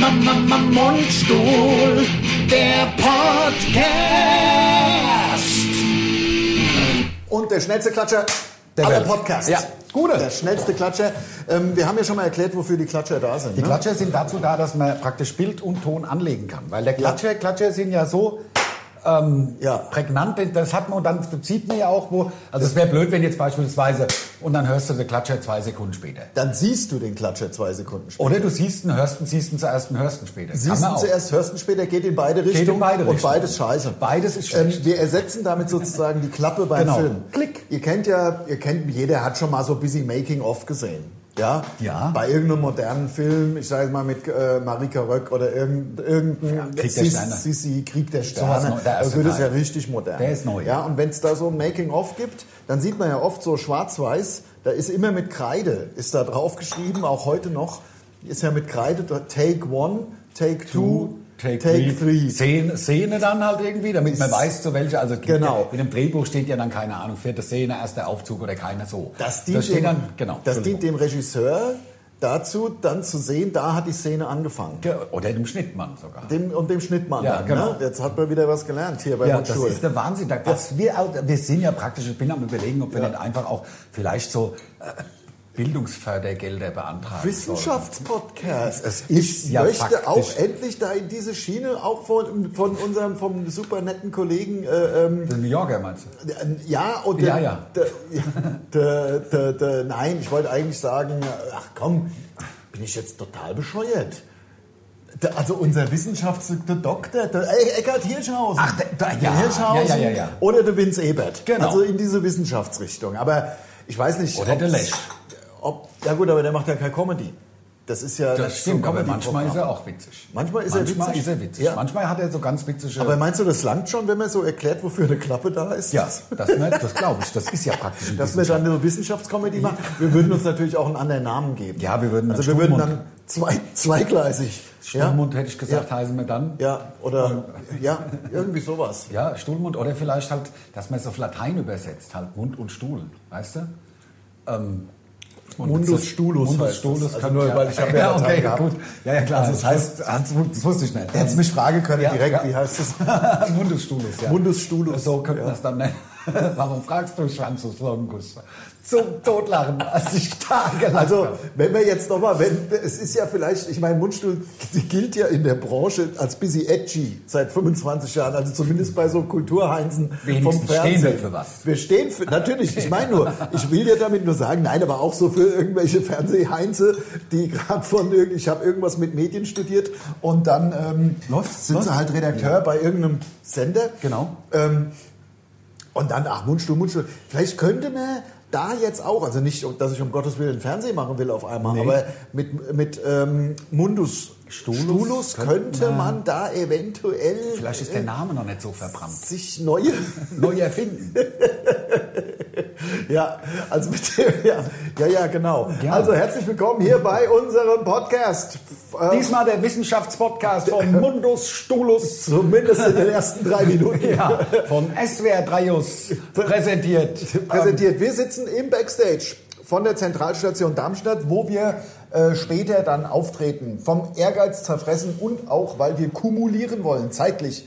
Mama, Mama, Mundstuhl, der Podcast. Und der schnellste Klatscher Der aller. Podcasts. Ja, gute. Der schnellste Klatscher. Ähm, wir haben ja schon mal erklärt, wofür die Klatscher da sind. Die ne? Klatscher sind dazu da, dass man praktisch Bild und Ton anlegen kann. Weil der Klatscher, Klatscher sind ja so ähm, Ja. prägnant, das hat man und dann sieht man ja auch, wo. Also es wäre blöd, wenn jetzt beispielsweise und dann hörst du den Klatscher zwei Sekunden später. Dann siehst du den Klatscher zwei Sekunden später. Oder du siehst ihn, hörst ihn, siehst ihn zuerst und hörst ihn später. Siehst auch. zuerst, hörst du später, geht in beide Richtungen. in beide Und Richtungen. beides scheiße. Beides ist Ähm, schlecht. wir ersetzen damit sozusagen die Klappe beim Genau. Film. Klick. Ihr kennt ja, ihr kennt, jeder hat schon mal so ein bisschen Making-of gesehen. Ja? Ja. Bei irgendeinem modernen Film, ich sage mal mit äh, Marika Röck oder irgendein, irgendein Krieg der Sterne. Sissi, Krieg der Sterne. erste da wird es ja richtig modern. Der ist neu, Ja, ja. und wenn es da so ein Making-of gibt, dann sieht man ja oft so schwarz-weiß, da ist immer mit Kreide, ist da drauf geschrieben, auch heute noch, ist ja mit Kreide, Take One, Take Two, Take, Take three. Szene, Szene dann halt irgendwie, damit man weiß, zu welcher. Also Genau. Ja, in dem Drehbuch steht ja dann keine Ahnung, vierte Szene, erster Aufzug oder keiner so. Das dient, da steht dem, dann, genau. das dient dem Regisseur dazu, dann zu sehen, da hat die Szene angefangen. Ge- Oder dem Schnittmann sogar. Dem, und dem Schnittmann Ja, dann. genau. Ne? Jetzt hat man wieder was gelernt hier bei Ja, das ist der Wahnsinn. Da- Was wir, wir sind ja praktisch, ich bin am überlegen, ob wir nicht einfach auch vielleicht so äh, Bildungsfördergelder beantragen Wissenschaftspodcast. Es ich ja möchte faktisch- auch endlich da in diese Schiene, auch von, von unserem vom super netten Kollegen äh, ähm. Den New Yorker meinst du? Ja, und Ja, der, ja. Der, der, der, nein, ich wollte eigentlich sagen, ach komm, bin ich jetzt total bescheuert. Also unser Wissenschaftsdoktor, der Ey, Eckhard Hirschhausen. Ach, der- der- ja, Hirschhausen ja, ja, ja, oder der Vince Ebert. Genau. Also in diese Wissenschaftsrichtung. Aber ich weiß nicht, Oder der Lesch. Ob, ja gut, aber der macht ja keine Comedy. Das ist ja Das stimmt, aber manchmal ist er auch witzig. Manchmal ist er manchmal witzig. ist er witzig. Ja. Manchmal hat er so ganz witzige... Aber meinst du, das langt schon, wenn man so erklärt, wofür eine Klappe da ist? ja, das, ne, das glaube ich. Das ist ja praktisch Dass wir dann eine Wissenschaftskomödie machen. Wir würden uns natürlich auch einen anderen Namen geben. Ja, wir würden Also wir würden dann zwei, zweigleisig. Stuhlmund hätte ich gesagt, Ja. heißen wir dann. Ja, oder ja, irgendwie sowas. Ja, Stuhlmund oder vielleicht halt, dass man es auf Latein übersetzt, halt Mund und Stuhl, weißt du? Ähm, Mundus das- Stulus Mundus Stulus das. Also kann nur, ja, weil ich habe ja ja, okay, gut. Ja, ja, klar. Also das das heißt, das, das wusste ich nicht. Hättest mich fragen können Ja, direkt, wie heißt es? Mundus Stulus, ja. Mundus Stulus. So könnte man es dann nennen. Warum fragst du Schwanzus Longus? Zum Totlachen, als ich tagelang Also, wenn wir jetzt nochmal, wenn, es ist ja vielleicht, ich meine, Mundstuhl gilt ja in der Branche als busy edgy seit 25 Jahren, also zumindest bei so Kulturheinzen vom Wenigstens Fernsehen. stehen wir für was. Wir stehen für, natürlich, ich meine nur, ich will ja damit nur sagen, nein, aber auch so für irgendwelche Fernsehheinze, die gerade von ich habe irgendwas mit Medien studiert und dann ähm, Läuft, sind läuft. sie halt Redakteur bei irgendeinem Sender. Genau. Ähm, und dann, ach, Mundstuhl, Mundstuhl. Vielleicht könnte man da jetzt auch, also nicht, dass ich um Gottes Willen Fernsehen machen will auf einmal, Nee. aber mit, mit ähm, Mundus Stulus Stulus könnte könnte man- da eventuell Vielleicht ist der Name noch nicht so verbrannt. sich neue, Neu erfinden. ja, also mit dem, ja, ja, ja, genau. Ja. Also herzlich willkommen hier bei unserem Podcast. Äh, Diesmal der Wissenschaftspodcast von Mundus Stulus. zumindest in den ersten drei Minuten. Ja, von SWR Dreius präsentiert. präsentiert. Wir sitzen im Backstage von der Zentralstation Darmstadt, wo wir äh, später dann auftreten. Vom Ehrgeiz zerfressen und auch, weil wir kumulieren wollen, zeitlich.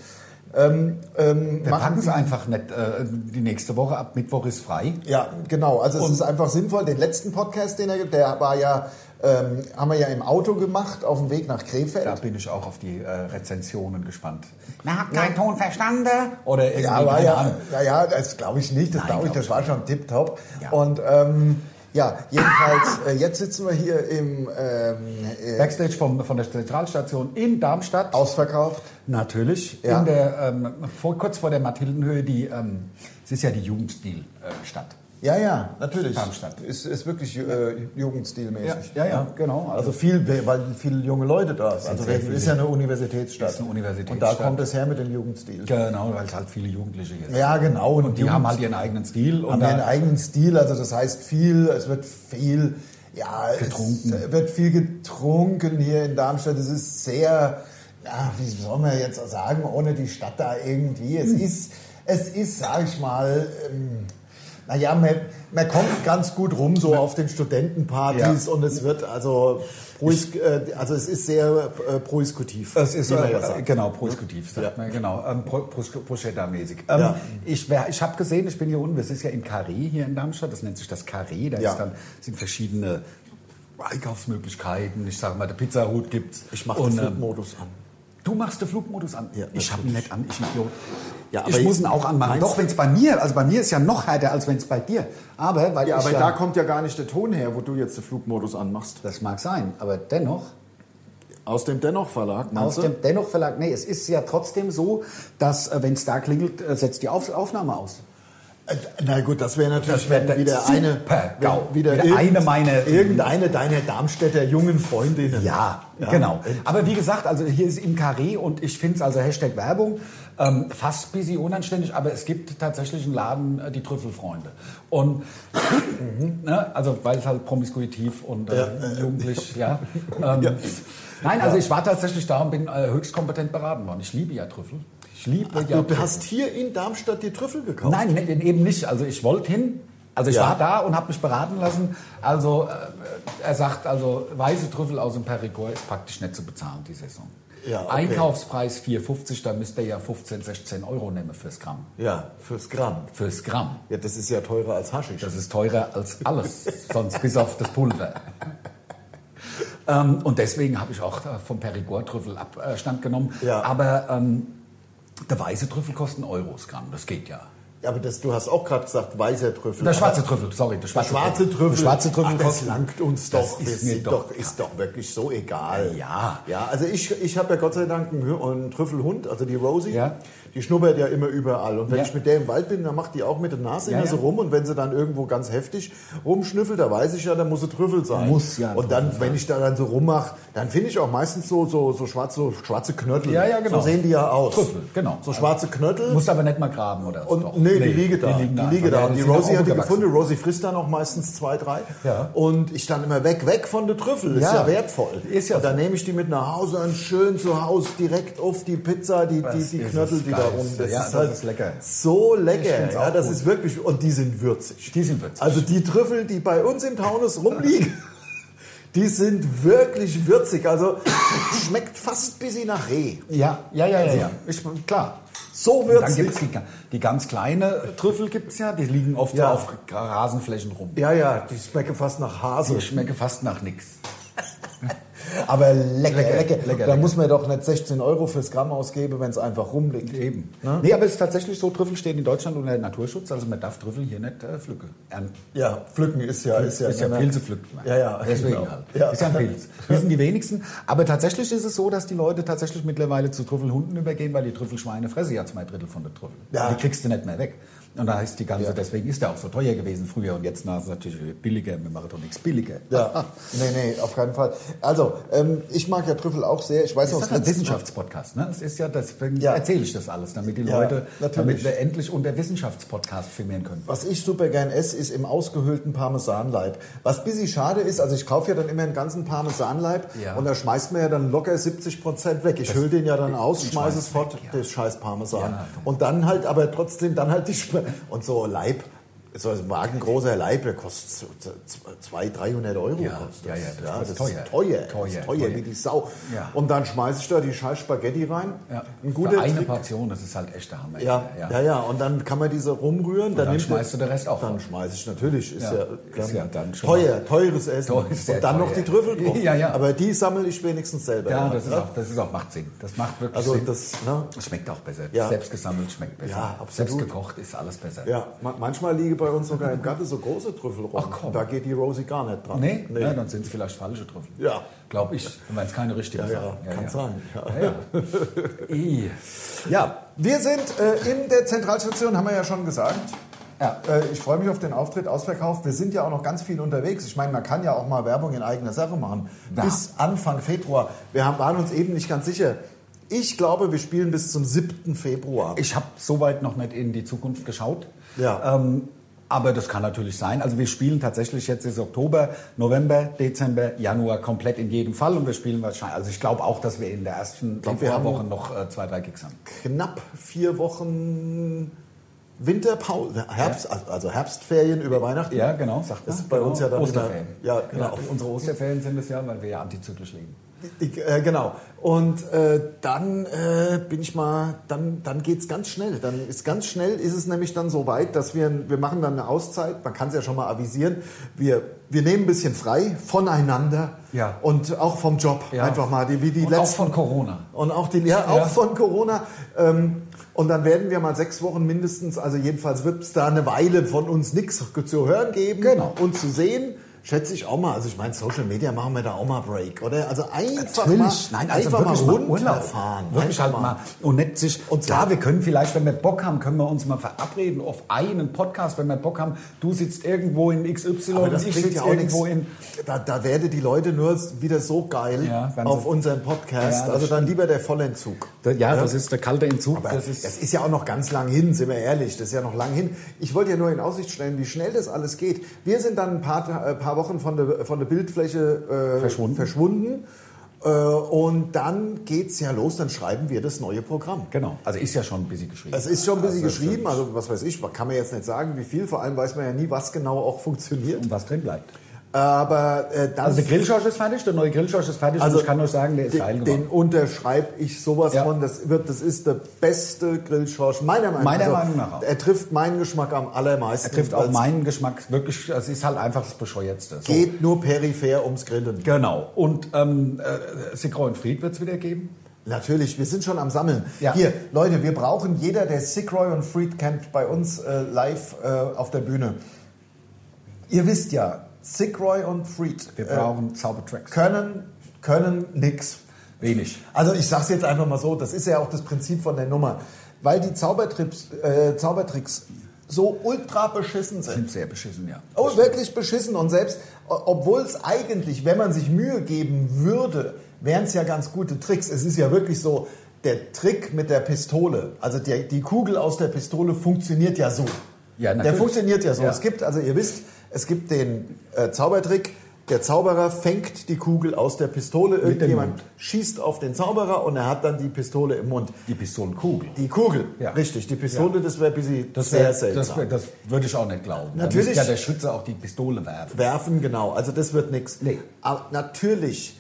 Ähm, ähm, Wir packen es einfach nicht. Äh, die nächste Woche ab Mittwoch ist frei. Ja, genau. Also es ist einfach sinnvoll. Den letzten Podcast, den er gibt, der war ja, ähm, haben wir ja im Auto gemacht, auf dem Weg nach Krefeld. Da bin ich auch auf die äh, Rezensionen gespannt. Man hat keinen Ton verstanden. Oder irgendwie, Ja, war ja, Ahnung. ja, ja, das glaube ich nicht. Das glaube ich, glaub das war schon tipptopp. Ja. Und ähm, ja, jedenfalls, äh, jetzt sitzen wir hier im ähm, äh, Backstage vom, von der Zentralstation in Darmstadt. ausverkauft. Natürlich. Ja. In der, ähm, vor, kurz vor der Mathildenhöhe, die, ähm, es ist ja die Jugendstil-Stadt. Ja, ja, natürlich. Darmstadt. Ist, ist wirklich äh, jugendstilmäßig. Ja, ja, ja, genau. Also viel, weil viele junge Leute da sind. Also viele. ist ja eine Universitätsstadt. Ist eine Universitätsstadt. Und da kommt es her mit dem Jugendstil. Genau, weil es halt viele Jugendliche sind. Ja, genau. Und die haben halt ihren eigenen Stil. haben Und einen da, eigenen Stil, also das heißt viel, es wird viel, ja, Getrunken. es wird viel getrunken hier in Darmstadt. Es ist sehr, ja, wie soll man jetzt sagen, ohne die Stadt da irgendwie. Hm. Es ist, es ist, sag ich mal, ähm, Naja, man, man kommt ganz gut rum so auf den Studentenpartys Ja. und es wird also, prois- äh, also es ist sehr äh, proiskutiv. Es ist äh, genau proskutiv, sagt Ja. man genau, ähm, Pro- Proschetta-mäßig. Ähm, Ja. Ich, ich habe gesehen, ich bin hier unten, das ist ja im Carré hier in Darmstadt, das nennt sich das Carré, da Ja. ist dann, sind verschiedene Einkaufsmöglichkeiten. Ich sage mal, der Pizzahut gibt's. Ich mache den ähm, Flugmodus an. Du machst den Flugmodus an. Ja, ich habe ihn nicht an, ich Idiot. Ja, aber ich muss ihn auch anmachen. Doch, wenn es bei mir, also bei mir ist ja noch härter, als wenn es bei dir. Aber weil Ja, aber ja, da kommt ja gar nicht der Ton her, wo du jetzt den Flugmodus anmachst. das mag sein, aber dennoch Aus dem Dennoch-Verlag, Aus meinst du? dem dennoch Verlag, nee, es ist ja trotzdem so, dass äh, wenn es da klingelt, äh, setzt die Auf Aufnahme aus. Äh, Na gut, das wäre natürlich Das wär wenn wieder eine, wenn wieder, Wieder eine meiner- irgendeine deiner Darmstädter jungen Freundinnen. Ja, genau. Aber wie gesagt, also hier ist im Carré und ich finde es also Hashtag Werbung ähm, fast busy unanständig, aber es gibt tatsächlich einen Laden, äh, die Trüffelfreunde. Und ne, also weil es halt promiskuitiv und äh, jugendlich, ja. Ähm, Nein, also ich war tatsächlich da und bin äh, höchst kompetent beraten worden. Ich liebe ja Trüffel. Ich liebe Ach, ja du Trüffel. hast hier in Darmstadt die Trüffel gekauft? Nein, ne- eben nicht. Also ich wollte hin. Also ich Ja. war da und habe mich beraten lassen. Also äh, er sagt, also weiße Trüffel aus dem Perigord ist praktisch nicht zu bezahlen die Saison. Ja, okay. Einkaufspreis 4,50, da müsst ihr ja 15, 16 Euro nehmen fürs Gramm. Ja, fürs Gramm. Fürs Gramm. Ja, das ist ja teurer als Haschisch. Das ist teurer als alles, sonst bis auf das Pulver. ähm, und deswegen habe ich auch äh, vom Perigord-Trüffel Abstand genommen. Ja. Aber ähm, der weiße Trüffel kostet einen Euro das Gramm, das geht ja. Ja, aber das, du hast auch gerade gesagt, weißer Trüffel. Der schwarze Trüffel, sorry, der Der schwarze, schwarze Trüffel. Der schwarze Trüffel Ach, das kostet langt uns Das doch. ist Das mir sind doch- doch, ist doch wirklich so egal. Ja. Ja, also ich, ich habe ja Gott sei Dank einen, einen Trüffelhund, also die Rosie. Ja. Die schnuppert ja immer überall. Und wenn Ja. ich mit der im Wald bin, dann macht die auch mit der Nase Ja, immer so rum. Und wenn sie dann irgendwo ganz heftig rumschnüffelt, da weiß ich ja, da muss sie Trüffel sein. Muss ja Und dann, wenn ich da dann so rummache, dann finde ich auch meistens so, so, so, schwarze, so schwarze Knöttel. Ja, ja, genau. So sehen die ja aus. Trüffel, genau. So schwarze Knöttel. Musst aber nicht mal graben, oder? Und Doch. nee, die liege da. Die liegen da. Die Und die sind Rosie hat die gefunden. Rosie frisst dann auch meistens zwei, drei. Ja. Und ich dann immer weg, weg von der Trüffel. Ist Ja. wertvoll. Ist ja und dann nehme ich die mit nach Hause und schön zu Hause direkt auf die Pizza, die, die, die Knöttel, die da Rum. Das Ja, ist das halt ist lecker. so lecker. Ja, das gut. ist wirklich, und die sind würzig. Die sind würzig. Also die Trüffel, die bei uns im Taunus rumliegen, die sind wirklich würzig. Also schmeckt fast ein bisschen nach Reh. Ja, ja, ja, ja. ja. Ich, klar. So Und dann würzig. gibt es die, die ganz kleine Trüffel, gibt's ja. Die liegen oft Ja. auf Rasenflächen rum. Ja, ja, die schmecken fast nach Hase. Die schmecken fast nach nichts. Aber lecker, lecker. Lecker, da lecker. muss man doch nicht 16 Euro fürs Gramm ausgeben, wenn es einfach rumliegt. Eben. Ne? Nee, aber es ist tatsächlich so, Trüffel stehen in Deutschland unter Naturschutz, also man darf Trüffel hier nicht äh, pflücken. Ernten. Ja, pflücken ist ja... Ist ja, ist ja? Pilze pflückt. Ja, ja, Deswegen genau. halt. Ja. Ist ja ein Pilz. Wir sind die wenigsten. Aber tatsächlich ist es so, dass die Leute tatsächlich mittlerweile zu Trüffelhunden übergehen, weil die Trüffelschweine fressen ja zwei Drittel von der Trüffel. Ja. Die kriegst du nicht mehr weg. Und da heißt die ganze, Ja. deswegen ist der auch so teuer gewesen früher und jetzt na, ist es natürlich billiger. Wir machen doch nichts billiger. Ja, nee, nee, auf keinen Fall. Also, ähm, ich mag ja Trüffel auch sehr. Ich weiß Das noch, ist ein Wissenschaftspodcast, ne? Das ist ja, deswegen Ja. erzähle ich das alles, damit die Ja, Leute, natürlich. damit wir endlich unter Wissenschaftspodcast filmieren können. Was ich super gern esse, ist im ausgehöhlten Parmesanleib. Was ein bisschen schade ist, also ich kaufe ja dann immer einen ganzen Parmesanleib und da schmeißt man ja dann locker 70 Prozent weg. Ich hülle den ja dann aus, ich schmeiße schmeiß es fort, das scheiß Parmesan. Und dann halt, aber trotzdem, dann halt die Sp Und so Leib, so ein wagengroßer Leib, der kostet so 200, 300 Euro. Ja, kostet ja, ja, das das ist ist teuer. teuer. Das Teuer, ist teuer, teuer. wie die Sau. Ja. Und dann schmeiße ich da die scheiß Spaghetti rein. Ja. Ein Für guter eine Trick. Portion, das ist halt echt der Hammer. Ja, ja, ja, Und dann kann man diese rumrühren. dann nimmt schmeißt du den Rest auch Dann schmeiße ich natürlich. Ist Ja, ja, ist ja dann schon teuer, teures Essen. Teuer, und dann teuer. noch die Trüffel drauf. Ja, ja. Aber die sammle ich wenigstens selber. Ja, das ist, auch, das ist auch, macht Sinn. Das macht wirklich Also Sinn. das, ne? Das schmeckt auch besser. Ja. Selbst gesammelt schmeckt besser. Ja, absolut. Selbst gekocht ist alles besser. Ja, ma- manchmal liegen bei uns sogar im Garten so große Trüffel rum. Ach, komm. Da geht die Rosie gar nicht dran. Nee? Ja, dann sind es vielleicht falsche Trüffel. Ja. Glaube ich, wenn es keine richtigen Ja, ja, sind. kann sein. Ja. Ja, ja. Ja, wir sind äh, in der Zentralstation, haben wir ja schon gesagt. Ja. Äh, ich freue mich auf den Auftritt, ausverkauft. Wir sind ja auch noch ganz viel unterwegs. Ich meine, man kann ja auch mal Werbung in eigener Sache machen. Ja. Bis Anfang Februar. Wir haben, waren uns eben nicht ganz sicher. Ich glaube, wir spielen bis zum 7. Februar. Ich habe soweit noch nicht in die Zukunft geschaut. Ja. Ähm, aber das kann natürlich sein. Also wir spielen tatsächlich jetzt ist Oktober, November, Dezember, Januar komplett in jedem Fall und wir spielen wahrscheinlich. Also ich glaube auch, dass wir in der ersten glaub, haben Februarwoche noch äh, zwei, drei Gigs haben. Knapp vier Wochen Winterpause, Herbst, also Herbstferien über Weihnachten. Ja, genau, sagt Das man. ist bei uns ja dann Osterferien. wieder- ja, genau. unsere Osterferien sind es ja, weil wir ja antizyklisch leben. Ich, äh, genau. Und äh, dann äh, bin ich mal, dann, dann geht's ganz schnell. Dann ist ganz schnell ist es nämlich dann so weit, dass wir, wir machen dann eine Auszeit. Man kann es ja schon mal avisieren. Wir, wir nehmen ein bisschen frei voneinander Ja. und auch vom Job. Ja. Einfach mal, die, wie die Und letzten. auch von Corona. Und auch, die, ja, auch Ja. von Corona. Ähm, und dann werden wir mal sechs Wochen mindestens, also jedenfalls wird es da eine Weile von uns nichts zu hören geben Genau. und zu sehen. Schätze ich auch mal. Also ich meine, Social Media machen wir da auch mal Break, oder? Also einfach Natürlich. mal, Nein, also einfach wirklich mal mal runterfahren. Wirklich Einfach halt mal. Und nicht sich, Und und klar, zwar- wir können vielleicht, wenn wir Bock haben, können wir uns mal verabreden auf einen Podcast, wenn wir Bock haben. Du sitzt irgendwo in XY Aber und das ich bringt sitze ja irgendwo in... Da, da werden die Leute nur wieder so geil Ja, auf unseren Podcast. Ja, das also dann lieber der Vollentzug. Ja, das ist der kalte Entzug. Aber das das ist, ist, ja auch noch ganz lang hin, sind wir ehrlich. Das ist ja noch lang hin. Ich wollte ja nur in Aussicht stellen, wie schnell das alles geht. Wir sind dann ein paar, äh, paar Wochen von der, von der Bildfläche äh, Verschwunden. verschwunden. Äh, und dann geht's ja los, dann schreiben wir das neue Programm. genau. Also ist ja schon ein bisschen geschrieben. Es ist schon ein bisschen Also, geschrieben, also was weiß ich, kann man jetzt nicht sagen, wie viel, vor allem weiß man ja nie, was genau auch funktioniert. Und was drin bleibt. Aber äh, dann Also der Grillschorsch ist fertig, der neue Grillschorsch ist fertig Also ich kann euch sagen, der ist den, geil den geworden. unterschreibe ich sowas Ja. von. Das, wird, das ist der beste Grillschorsch meiner Meinung Meiner also, Meinung nach auch. Er trifft meinen Geschmack am allermeisten. Er trifft auch meinen Geschmack wirklich, es ist halt einfach das Bescheuertste. So. Geht nur peripher ums Grillen. Genau. Und ähm, äh, Sigro und Fried wird es wieder geben. Natürlich, wir sind schon am Sammeln. Ja. Hier, Leute, wir brauchen jeder, der Sickroy und Fried kennt, bei uns äh, live äh, auf der Bühne. Ihr wisst ja, Sickroy und Fried Wir äh, brauchen Zaubertracks. können, können nix. Wenig. Also ich sag's jetzt einfach mal so, das ist ja auch das Prinzip von der Nummer. Weil die Zaubertricks, äh, Zaubertricks so ultra beschissen sind. Sind sehr beschissen, ja. Oh, wirklich beschissen. Und selbst, obwohl es eigentlich, wenn man sich Mühe geben würde, wären es ja ganz gute Tricks. Es ist ja wirklich so, der Trick mit der Pistole, also die, die Kugel aus der Pistole funktioniert ja so. Ja, der natürlich. funktioniert ja so. Ja. Es gibt, also ihr wisst, es gibt den äh, Zaubertrick, der Zauberer fängt die Kugel aus der Pistole, irgendjemand schießt auf den Zauberer und er hat dann die Pistole im Mund. Die Pistolenkugel. Die Kugel, Ja. richtig. Die Pistole, das wäre Das, sehr wär, seltsam. das, wär, das würde ich auch nicht glauben. Natürlich. Da müsste ja der Schütze auch die Pistole werfen. Werfen, genau. Also das wird nichts. Nee. Aber natürlich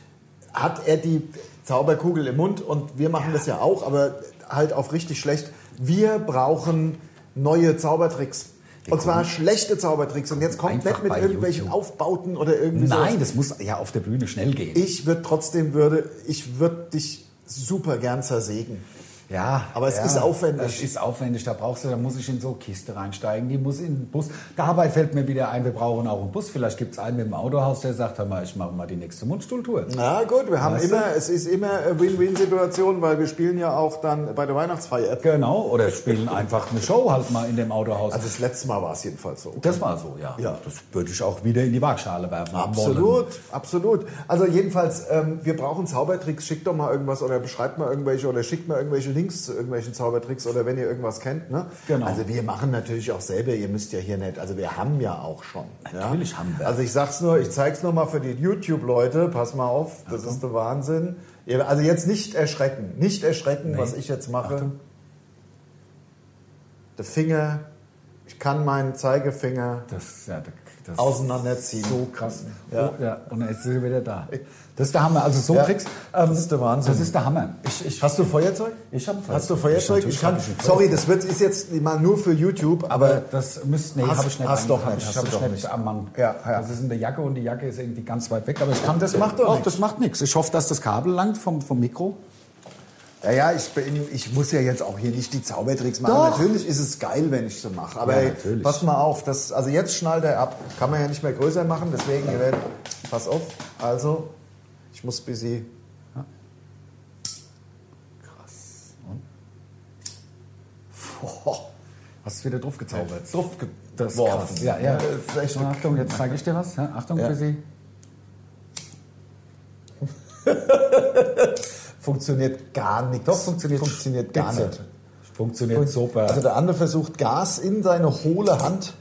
hat er die Zauberkugel im Mund und wir machen das ja auch, aber halt auf richtig schlecht. Wir brauchen neue Zaubertricks. Und zwar schlechte Zaubertricks. Und jetzt kommt Einfach nicht mit irgendwelchen YouTube. Aufbauten oder irgendwie so. Nein, das muss ja auf der Bühne schnell gehen. Ich würde trotzdem würde, ich würde dich super gern zersägen. Ja, Aber es ja, ist aufwendig. Es ist aufwendig. Da brauchst du, da muss ich in so eine Kiste reinsteigen. Die muss in den Bus. Dabei fällt mir wieder ein, wir brauchen auch einen Bus. Vielleicht gibt es einen mit dem Autohaus, der sagt, hör mal, ich mache mal die nächste Mundstuhltour. Na gut, wir haben Weißt du? immer, es ist immer eine Win-Win-Situation, weil wir spielen ja auch dann bei der Weihnachtsfeier. Genau. Oder spielen einfach eine Show halt mal in dem Autohaus. Also das letzte Mal war es jedenfalls so. das war so, ja. Ja. Das würde ich auch wieder in die Waagschale werfen. wollen. Absolut, absolut. Also jedenfalls, ähm, wir brauchen Zaubertricks. Schickt doch mal irgendwas oder beschreibt mal irgendwelche oder schickt mal irgendwelche Links zu irgendwelchen Zaubertricks oder wenn ihr irgendwas kennt. Ne? Genau. Also wir machen natürlich auch selber. Ihr müsst ja hier nicht. Also wir haben ja auch schon. Natürlich ja? haben wir. Also ich sag's nur, ich zeig's nur mal für die YouTube-Leute. Pass mal auf, das ist der Wahnsinn. Also jetzt nicht erschrecken, nicht erschrecken, Nee. was ich jetzt mache. Achtung. Der Finger, ich kann meinen Zeigefinger Das, ja, das auseinanderziehen. so krass. Ja. Oh, ja. Und jetzt sind wir wieder da. Das ist der Hammer. Also so Ja, Tricks. ähm, das ist der Wahnsinn. Das ist der Hammer. Ich, ich, Hast du Feuerzeug? Ich hab Hast du Feuerzeug. Feuerzeug? Natürlich Ich kann, ich ein sorry, Feuerzeug. das wird, ist jetzt mal nur für YouTube, aber das müsste, nee, habe ich nicht. hast doch hab nicht, Ich, hast hab du ich doch nicht nicht. am Mann. Ja, ja. Das ist in der Jacke und die Jacke ist irgendwie ganz weit weg. Aber ich kann das macht doch oh, nichts. Das macht nichts. Ich hoffe, dass das Kabel langt vom, vom Mikro. Ja, ja, ich, bin, ich muss ja jetzt auch hier nicht die Zaubertricks machen. Doch. Natürlich ist es geil, wenn ich so mache, aber Ja, natürlich. pass mal auf, das, also jetzt schnallt er ab. Kann man ja nicht mehr größer machen, deswegen, ihr werdet, pass auf, also, ich muss ein bisschen, Boah. Hast du wieder drauf gezaubert? drauf ge- Das ist geworfen. krass. Ja, ja. Das ist echt Na, Achtung, jetzt zeige ich dir was. Ja, Achtung, Ja. Chrissy. funktioniert gar nichts. Doch, funktioniert. Funktioniert gar nicht. Funktioniert super. Also der andere versucht Gas in seine hohle Hand.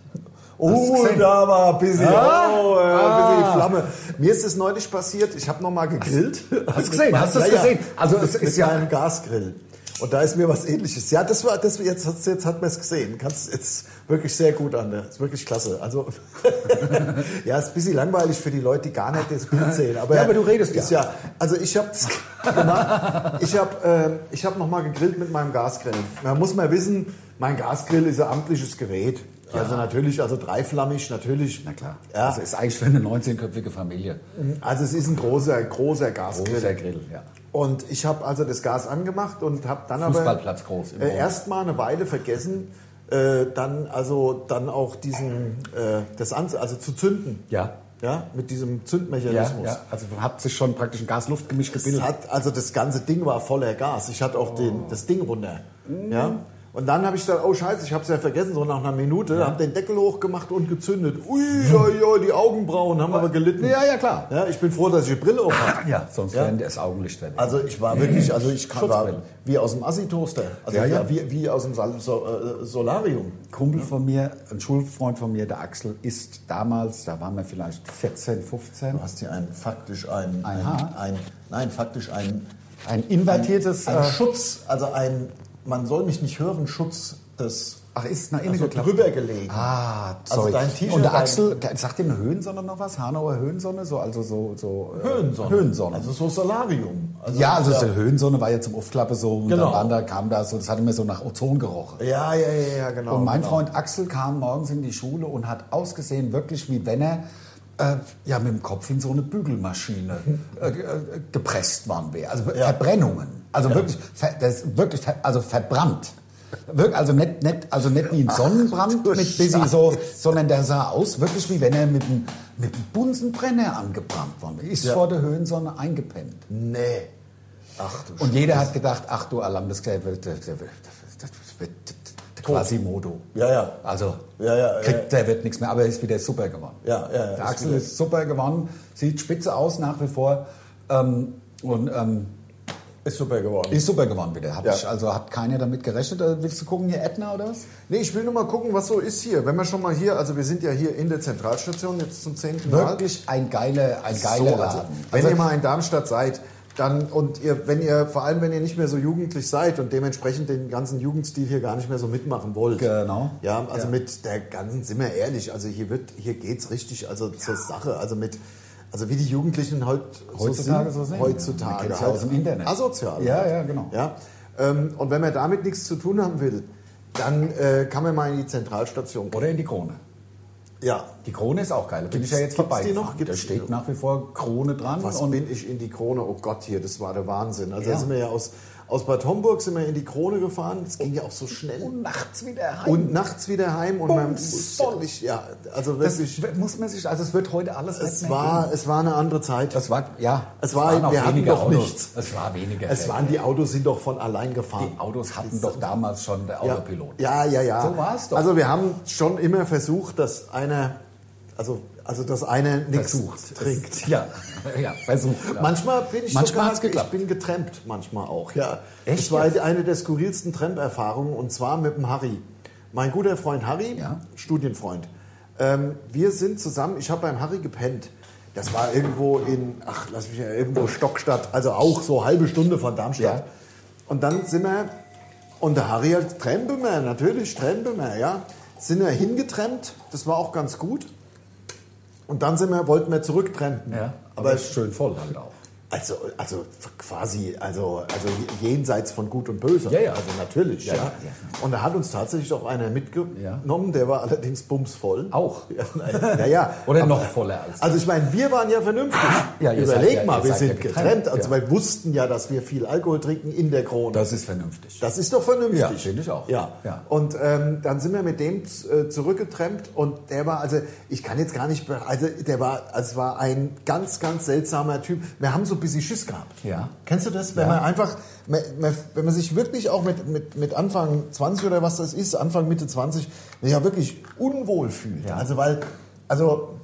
Oh, da war ein bisschen, Ah? oh, ein bisschen Ah. Flamme. Mir ist es neulich passiert, ich habe noch mal gegrillt. Hast du gesehen? Hast du es gesehen? Also es ist ja- einem Gasgrill. Und da ist mir was ähnliches. Ja, das war, das, jetzt, jetzt hat man es gesehen. Kannst jetzt wirklich sehr gut an. Das ist wirklich klasse. Also, ja, ist ein bisschen langweilig für die Leute, die gar nicht das Bild sehen. Aber, Ja, aber du redest ist ja. ja. Also ich habe gemacht. Ich habe ähm, ich hab noch mal gegrillt mit meinem Gasgrill. Man muss mal wissen, mein Gasgrill ist ein amtliches Gerät. Also natürlich, also dreiflammig, natürlich. Na klar. Ja, Das ist eigentlich für eine 19-köpfige Familie. also es ist ein großer, großer Gasgrill. Großer Grill, ja. Und ich habe also das Gas angemacht und habe dann aber Fußballplatz groß im äh, erstmal eine Weile vergessen, äh, dann also dann auch diesen äh, das an, also zu zünden. Ja. Ja, mit diesem Ja, Zündmechanismus. ja. Also hat sich schon praktisch ein Gas-Luft-Gemisch gebildet. hat, also das ganze Ding war voller Gas. Ich hatte auch Oh. den, das Ding runter. Mhm. Ja. Und dann habe ich gesagt, oh Scheiße, ich habe es ja vergessen, so nach einer Minute, habe den Deckel hochgemacht und gezündet. Ui, oi, oi, die Augenbrauen haben aber gelitten. Ja, ja, klar. Ja, ich bin froh, dass ich die Brille auf habe. Ja, sonst Ja. wäre das Augenlicht weg. Also ich war wirklich, also ich kam, war wie aus dem Assi-Toaster. Also Ja, ja, ja. Wie, wie aus dem Sal so, äh, Solarium. Kumpel von mir, ein Schulfreund von mir, der Axel, ist damals, da waren wir vielleicht 14, 15, Du hast hier ein, faktisch ein, Ein ein, ein, nein, faktisch ein, ein invertiertes... ein äh, Schutz, also ein, man soll mich nicht hören, Schutz des, Ach, ist nach innen also geklappt. drüber gelegen. Ah, Also sorry. dein T-Shirt, Und der Axel, sagt dem Höhensonne noch was? Hanauer Höhensonne? So, also so, so äh, Höhensonne. Höhensonne. Also so Solarium. Also ja, also ja. Höhensonne war ja zum Aufklappe so und Genau. dann waren da, kam da so, das hat immer so nach Ozon gerochen. Ja, ja, ja, ja, genau. Und mein genau. Freund Axel kam morgens in die Schule und hat ausgesehen, wirklich wie wenn er äh, ja, mit dem Kopf in so eine Bügelmaschine äh, äh, gepresst worden wäre. Also Ja. Verbrennungen. Also wirklich, ver, das ist wirklich also verbrannt. Wirk, also nicht, nicht, also nicht wie ein Sonnenbrand du mit bisschen so, sondern der sah aus wirklich wie wenn er mit einem, mit einem Bunsenbrenner angebrannt worden wäre. Ist Ja. vor der Höhensonne eingepennt. Nee. Ach du Und jeder hat gedacht, ach du Alarm, das wird, das wird, das wird Quasimodo. Ja, ja. Also, Ja, ja, kriegt, ja. der wird nichts mehr, aber er ist wieder super gewonnen. Ja, ja, ja, Der ist Axel ist super gewonnen, sieht spitze aus nach wie vor ähm, und ähm, Ist super geworden. ist super gewonnen wieder. Hab Ja. ich, also hat keiner damit gerechnet. Äh, Willst du gucken hier Ätna oder was? Nee, ich will nur mal gucken, was so ist hier. Wenn wir schon mal hier, also wir sind ja hier in der Zentralstation jetzt zum zehnten Mal. Wirklich ein geiler, ein So, geiler also, Laden. wenn Also, ihr mal in Darmstadt seid, dann und ihr, wenn ihr, vor allem wenn ihr nicht mehr so jugendlich seid und dementsprechend den ganzen Jugendstil hier gar nicht mehr so mitmachen wollt. Genau. Ja, also Ja. mit der ganzen, sind wir ehrlich, also hier wird, hier geht's richtig, also zur Sache, also mit, also wie die Jugendlichen heut, Heutzutage so sind, heutzutage. Ja aus dem Internet. Asozial. Ja, halt. ja, genau. Ja, ähm, und wenn man damit nichts zu tun haben will, dann äh, kann man mal in die Zentralstation gehen. oder in die Krone. Ja, Die Krone ist auch geil. Da bin ich ja jetzt vorbei. die noch? Da die steht noch? nach wie vor Krone dran. Was bin ich in die Krone? Oh Gott, hier, das war der Wahnsinn. Also Ja. da sind wir ja aus, aus Bad Homburg sind wir in die Krone gefahren. Das ging ja auch so schnell. und nachts wieder heim. Und nachts wieder heim und man muss wirklich, ja, also das wirklich, muss man sich, also es wird heute alles es war, geben. es war eine andere Zeit. Das war, ja. Es war- waren auch wir hatten weniger doch Autos. nichts. Es war weniger. es waren, die Autos sind doch von allein gefahren. die Autos hatten doch damals schon der ja. Autopilot. Ja, ja, ja. So war's doch. Also wir haben schon immer versucht, dass einer, also, also dass einer nichts trinkt. Ja, ja, versucht. Ja. Manchmal bin ich Manchmal sogar, geklappt. ich bin getrampt, manchmal auch, ja. Echt Das war eine der skurrilsten Tramp-Erfahrungen und zwar mit dem Harry. Mein guter Freund Harry, Ja. Studienfreund. Ähm, wir sind zusammen, ich habe beim Harry gepennt. Das war irgendwo in, ach, lass mich ja, irgendwo Stockstadt, also auch so halbe Stunde von Darmstadt. Ja. Und dann sind wir, und der Harry halt Trempe mehr, natürlich Trempe mehr, ja. Sind wir hingetrennt, das war auch ganz gut. Und dann sind wir, wollten wir zurücktrempen. Ja, aber aber ist schön voll halt auch. Also, also quasi, also, also jenseits von Gut und Böse. Ja, ja. Also natürlich, ja. Ja, ja, Und da hat uns tatsächlich auch einer mitgenommen, Ja. der war allerdings bumsvoll. Auch? Ja, ja, ja. Oder Aber- noch voller als Also ich meine, wir waren ja vernünftig. Ja, ihr seid Überleg ja- mal, wir seid sind ja getrennt. getrennt, Also ja. wir wussten ja, dass wir viel Alkohol trinken in der Krone. Das ist vernünftig. Das ist doch vernünftig. Ja, finde ich auch. Ja. Ja. Und ähm, dann sind wir mit dem äh, zurückgetrennt und der war, also ich kann jetzt gar nicht, also der war, also es war ein ganz, ganz seltsamer Typ. Wir haben so bisschen Schiss gehabt. Ja. Kennst du das? Wenn Ja. man einfach, wenn man sich wirklich auch mit, mit, mit Anfang 20 oder was das ist, Anfang, Mitte 20, ja wirklich unwohl fühlt. Ja. Also weil, also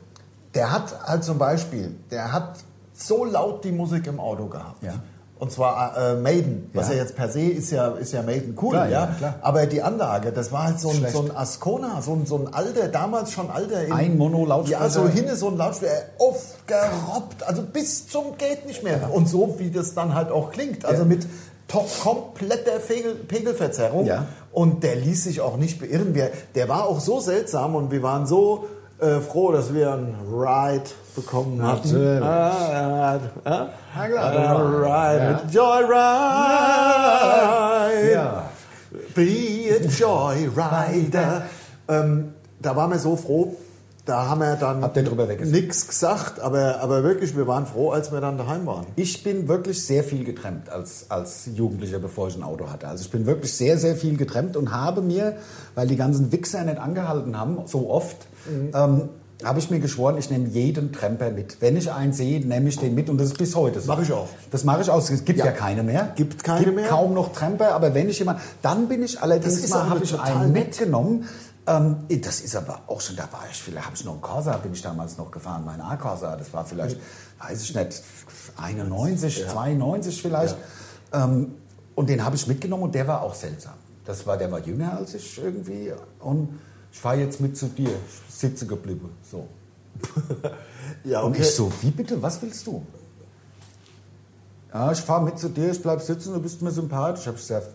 der hat halt zum Beispiel, der hat so laut die Musik im Auto gehabt. Ja. Und zwar äh, Maiden, was ja. Ja. jetzt per se ist ja, ist ja Maiden cool, Klar, ja. ja. Aber die Anlage, das war halt so ein, so ein Ascona, so ein, so ein alter, damals schon alter. in- Ein Mono-Lautsprecher. Ja, so hinne so ein Lautsprecher, aufgerobbt, also bis zum geht nicht mehr. Und so wie das dann halt auch klingt, also mit top, kompletter Pegel, Pegelverzerrung. Ja. Und der ließ sich auch nicht beirren. Wir, der war auch so seltsam und wir waren so äh, froh, dass wir einen Ride bekommen hatten. Natürlich. Ah, ja, ja. Na klar. Ah, Ride, Ja. Joyride. Ja. Be a Joyrider. ähm, da waren wir so froh. Da haben wir dann nichts gesagt, aber, aber wirklich, wir waren froh, als wir dann daheim waren. Ich bin wirklich sehr viel getrennt als, als Jugendlicher, bevor ich ein Auto hatte. Also ich bin wirklich sehr, sehr viel getrennt und habe mir, weil die ganzen Wichser nicht angehalten haben, so oft, ähm, habe ich mir geschworen, ich nehme jeden Tremper mit. Wenn ich einen sehe, nehme ich den mit und das ist bis heute so. Mach ich auch. Das mache ich auch. Es gibt ja, Ja. keine mehr. Gibt keine gibt mehr. kaum noch Tremper, aber wenn ich jemand, dann bin ich allerdings Das ist mal, habe ich einen nett. mitgenommen. Ähm, das ist aber auch schon, da war ich vielleicht, habe ich noch einen Corsa, bin ich damals noch gefahren, mein A-Corsa, das war vielleicht, weiß ich nicht, 91, 92 vielleicht. Ähm, und den habe ich mitgenommen und der war auch seltsam. Das war, der war jünger als ich irgendwie und ich fahre jetzt mit zu dir, sitze geblieben, so. Ja, Und ich so, wie bitte, was willst du? Ja, ich fahre mit zu dir, ich bleib sitzen, du bist mir sympathisch. Hab ich gesagt,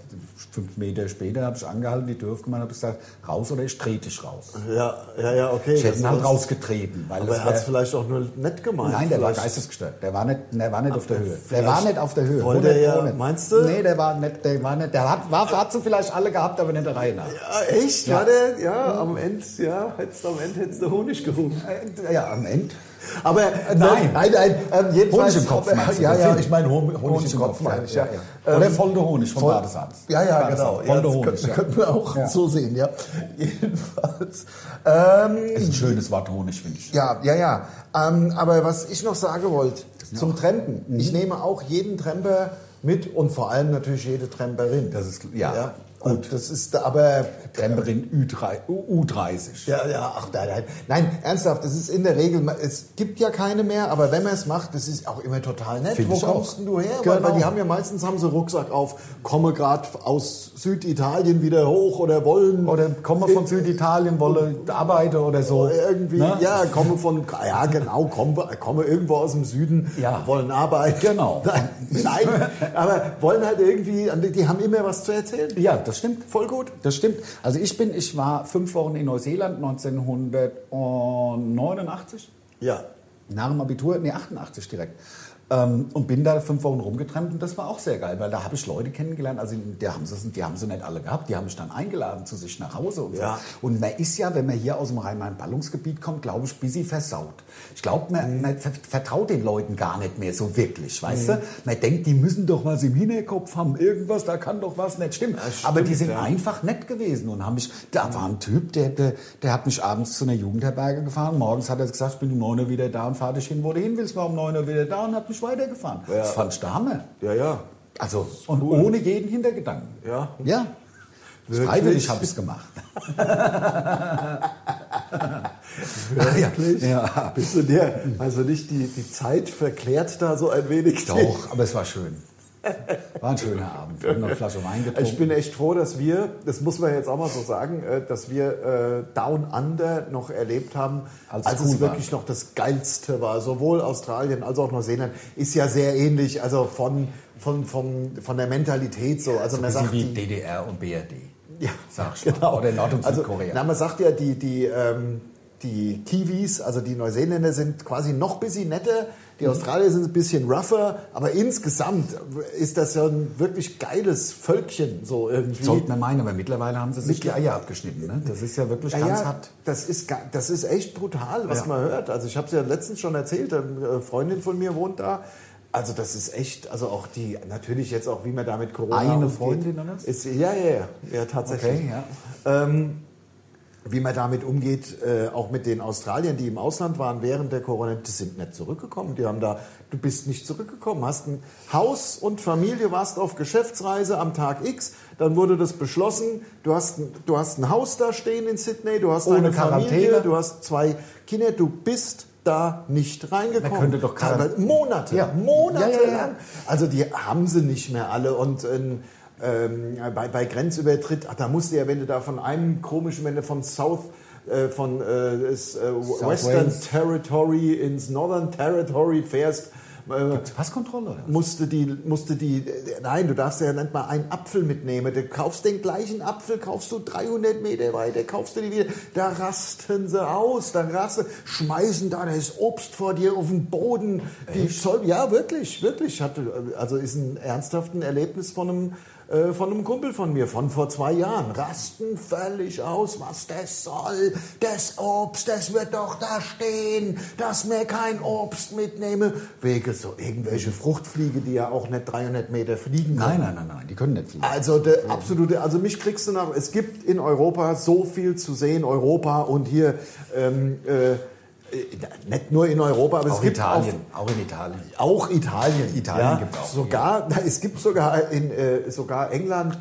fünf Meter später habe ich angehalten, die Tür aufgemacht, habe ich gesagt, raus oder ich trete dich raus. Ja, ja, ja, okay. Ich hätte ihn halt rausgetreten. Weil Aber er hat es vielleicht auch nur nett gemeint. Nein, der war Vielleicht- geistesgestört. Der war nicht, der war nicht auf der Höhe. Der war nicht auf der Höhe. wollte er 100 ja- nicht. meinst du? Nee, der war nicht, der war nicht, der hat, war, hat sie vielleicht alle gehabt, aber nicht der Reihe nach. Ja, echt? Ja. War der? Ja, am Ende, ja, hättest, am Ende hättest du Honig gehoben. Äh, Ja, am Ende. Aber Nein. nein, nein, ähm, jedenfalls. Honig im Kopf, meinst du, Ja, ja, ich meine Honig, Honig, im Kopf, meine ich, ja. ja. Oder Ähm, voll der Honig von voll- Badesabends. Ja, ja, genau. Voll Ja, der das Honig. könnten, ja. könnten wir auch Ja. so sehen, ja. Jedenfalls. Ähm, Ist ein schönes Wort Honig, finde ich. ja, ja, ja. Ähm, aber was ich noch sagen wollte, zum Trampen. Ich nehme auch jeden Tramper mit und vor allem natürlich jede Tramperin. Das ist- ja, gut. Das ist aber Tremperin Ü3, U30. Ja, ja, ach nein, nein. Nein, ernsthaft, das ist in der Regel, es gibt ja keine mehr, aber wenn man es macht, das ist auch immer total nett. Find Wo kommst denn du her? Genau. Weil, weil die haben ja meistens haben sie Rucksack auf, komme gerade aus Süditalien wieder hoch oder wollen Oder komme von Süditalien, wolle arbeiten oder so. irgendwie, Ne? ja, komme von, ja genau, komme, komme irgendwo aus dem Süden, Ja. wollen arbeiten. Genau. Nein, nein, aber wollen halt irgendwie, die haben immer was zu erzählen. Ja, das stimmt. Voll gut. Das stimmt. Also ich bin, ich war fünf Wochen in Neuseeland 1989. Ja. Nach dem Abitur, nee, 88 direkt. Ähm, und bin da fünf Wochen rumgetrennt und das war auch sehr geil, weil da habe ich Leute kennengelernt, also die haben, sie, die haben sie nicht alle gehabt, die haben mich dann eingeladen zu sich nach Hause und Ja. so. Und man ist ja, wenn man hier aus dem Rhein-Main-Ballungsgebiet kommt, glaube ich, busy versaut. Ich glaube, man, man ver- vertraut den Leuten gar nicht mehr so wirklich, weißt du? Man denkt, die müssen doch was im Hinterkopf haben, irgendwas, da kann doch was nicht stimmen. stimmt, Aber die sind ja. einfach nett gewesen und haben mich, da war ein Typ, der, der, der hat mich abends zu einer Jugendherberge gefahren, morgens hat er gesagt, ich bin um 9 Uhr wieder da und fahr dich hin, wo du hin willst, war um 9 Uhr wieder da und hat mich weitergefahren. Das fand ich der Hammer. Ja, ja. Also, und ohne jeden Hintergedanken. Ja. Ja. Wirklich? Freiwillig habe ich es gemacht. Wirklich? Ja. Bist du dir, also nicht die, die Zeit verklärt da so ein wenig? Doch, aber es war schön. War ein schöner Abend. Wir haben noch eine Flasche Wein getrunken. Ich bin echt froh, dass wir, das muss man jetzt auch mal so sagen, äh, dass wir äh, Down Under noch erlebt haben, Als als, es es cool war. wirklich noch das Geilste war. Sowohl Australien als auch Neuseeland ist ja sehr ähnlich, also von, von, von, von der Mentalität so. Also man Bisschen sagt, wie die, DDR und BRD. Ja, Sag ich mal. Oder Nord- und also, Südkorea. Na, man sagt ja, die, die, ähm, die Kiwis, also die Neuseeländer sind quasi noch ein bisschen netter, die Australier sind ein bisschen rougher, aber insgesamt ist das ja ein wirklich geiles Völkchen so irgendwie. Sollte man meinen, aber mittlerweile haben sie sich die Eier abgeschnitten. Ne? Das ist ja wirklich Ja, ganz ja, hart. das ist, das ist echt brutal, was Ja. man hört. Also ich habe es ja letztens schon erzählt, eine Freundin von mir wohnt da. Also das ist echt, also auch die, natürlich jetzt auch, wie man da mit Corona Eine umgeht, Freundin oder was? Ist, ja, ja, ja, ja, tatsächlich. Okay, ja. Ähm, wie man damit umgeht, äh, auch mit den Australiern, die im Ausland waren während der Corona, die sind nicht zurückgekommen. Die haben da, du bist nicht zurückgekommen, hast ein Haus und Familie, warst auf Geschäftsreise am Tag X, dann wurde das beschlossen, du hast, ein- du hast ein Haus da stehen in Sydney, du hast eine Familie, Quarantäne. du hast zwei Kinder, du bist da nicht reingekommen. Man könnte doch Monate, Ja. Monate Ja, ja, lang. Also die haben sie nicht mehr alle und ähm, ähm, bei, bei Grenzübertritt, ach, da musst du ja, wenn du da von einem komischen, wenn du von South äh, von äh, das, äh, Western Wales. Territory ins Northern Territory fährst, äh, Passkontrolle. oder? musste die, musste die, äh, nein, du darfst ja nicht mal einen Apfel mitnehmen. Du kaufst den gleichen Apfel, kaufst du 300 Meter weiter, kaufst du die wieder. Da rasten sie aus, da rasten, schmeißen da das Obst vor dir auf den Boden. Die Zoll, ja, wirklich, wirklich. Hatte, also ist ein ernsthaftes Erlebnis von einem, äh, von einem Kumpel von mir, von vor zwei Jahren. Rasten völlig aus, was das soll. Das Obst, das wird doch da stehen, dass mir kein Obst mitnehme. Wegen so irgendwelche Fruchtfliege, die ja auch nicht 300 Meter fliegen können. Nein, nein, nein, nein, die können nicht fliegen. Also der absolute, also mich kriegst du nach. Es gibt in Europa so viel zu sehen, Europa und hier ähm, äh, äh, nicht nur in Europa, aber es Auch gibt Italien, auch in Italien. auch, auch Italien. Italien ja, gibt's auch. Sogar, na, es gibt sogar in äh, sogar England.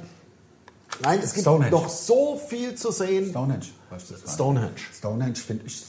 Nein, es gibt Stonehenge. noch so viel zu sehen. Stonehenge, weißt du das? Stonehenge. Stonehenge finde ich